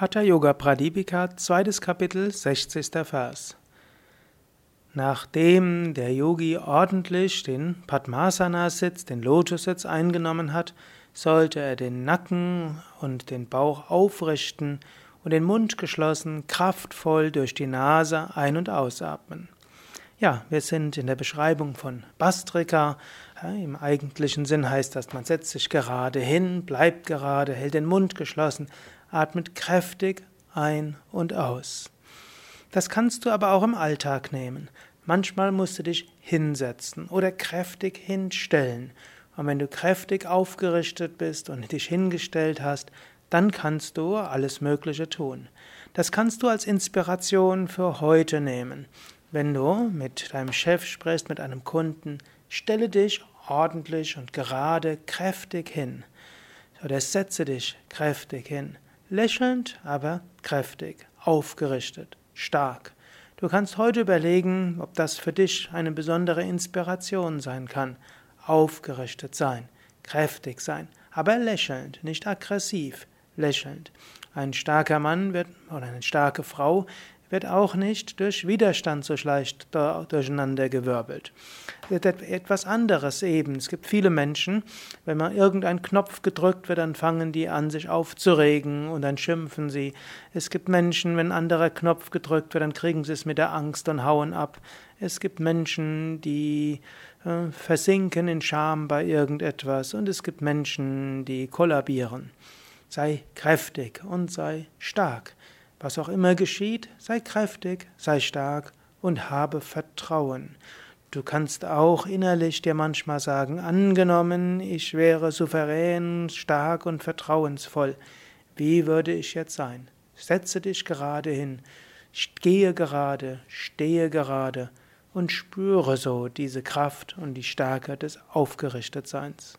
Hatha Yoga Pradipika, zweites Kapitel, 60. Vers. Nachdem der Yogi ordentlich den Padmasana-Sitz, den Lotussitz eingenommen hat, sollte er den Nacken und den Bauch aufrichten und den Mund geschlossen, kraftvoll durch die Nase ein- und ausatmen. Ja, wir sind in der Beschreibung von Bastrika. Ja, Im eigentlichen Sinn heißt das, man setzt sich gerade hin, bleibt gerade, hält den Mund geschlossen, atmet kräftig ein und aus. Das kannst du aber auch im Alltag nehmen. Manchmal musst du dich hinsetzen oder kräftig hinstellen. Und wenn du kräftig aufgerichtet bist und dich hingestellt hast, dann kannst du alles Mögliche tun. Das kannst du als Inspiration für heute nehmen. Wenn du mit deinem Chef sprichst, mit einem Kunden, stelle dich ordentlich und gerade kräftig hin. Oder setze dich kräftig hin. Lächelnd, aber kräftig, aufgerichtet, stark. Du kannst heute überlegen, ob das für dich eine besondere Inspiration sein kann. Aufgerichtet sein, kräftig sein, aber lächelnd, nicht aggressiv, lächelnd. Ein starker Mann wird, oder eine starke Frau wird auch nicht durch Widerstand so leicht durcheinandergewirbelt. Etwas anderes eben. Es gibt viele Menschen, wenn man irgendein Knopf gedrückt wird, dann fangen die an, sich aufzuregen und dann schimpfen sie. Es gibt Menschen, wenn ein anderer Knopf gedrückt wird, dann kriegen sie es mit der Angst und hauen ab. Es gibt Menschen, die äh, versinken in Scham bei irgendetwas und es gibt Menschen, die kollabieren. Sei kräftig und sei stark. Was auch immer geschieht, sei kräftig, sei stark und habe Vertrauen. Du kannst auch innerlich dir manchmal sagen, angenommen, ich wäre souverän, stark und vertrauensvoll. Wie würde ich jetzt sein? Setze dich gerade hin, gehe gerade, stehe gerade und spüre so diese Kraft und die Stärke des Aufgerichtetseins.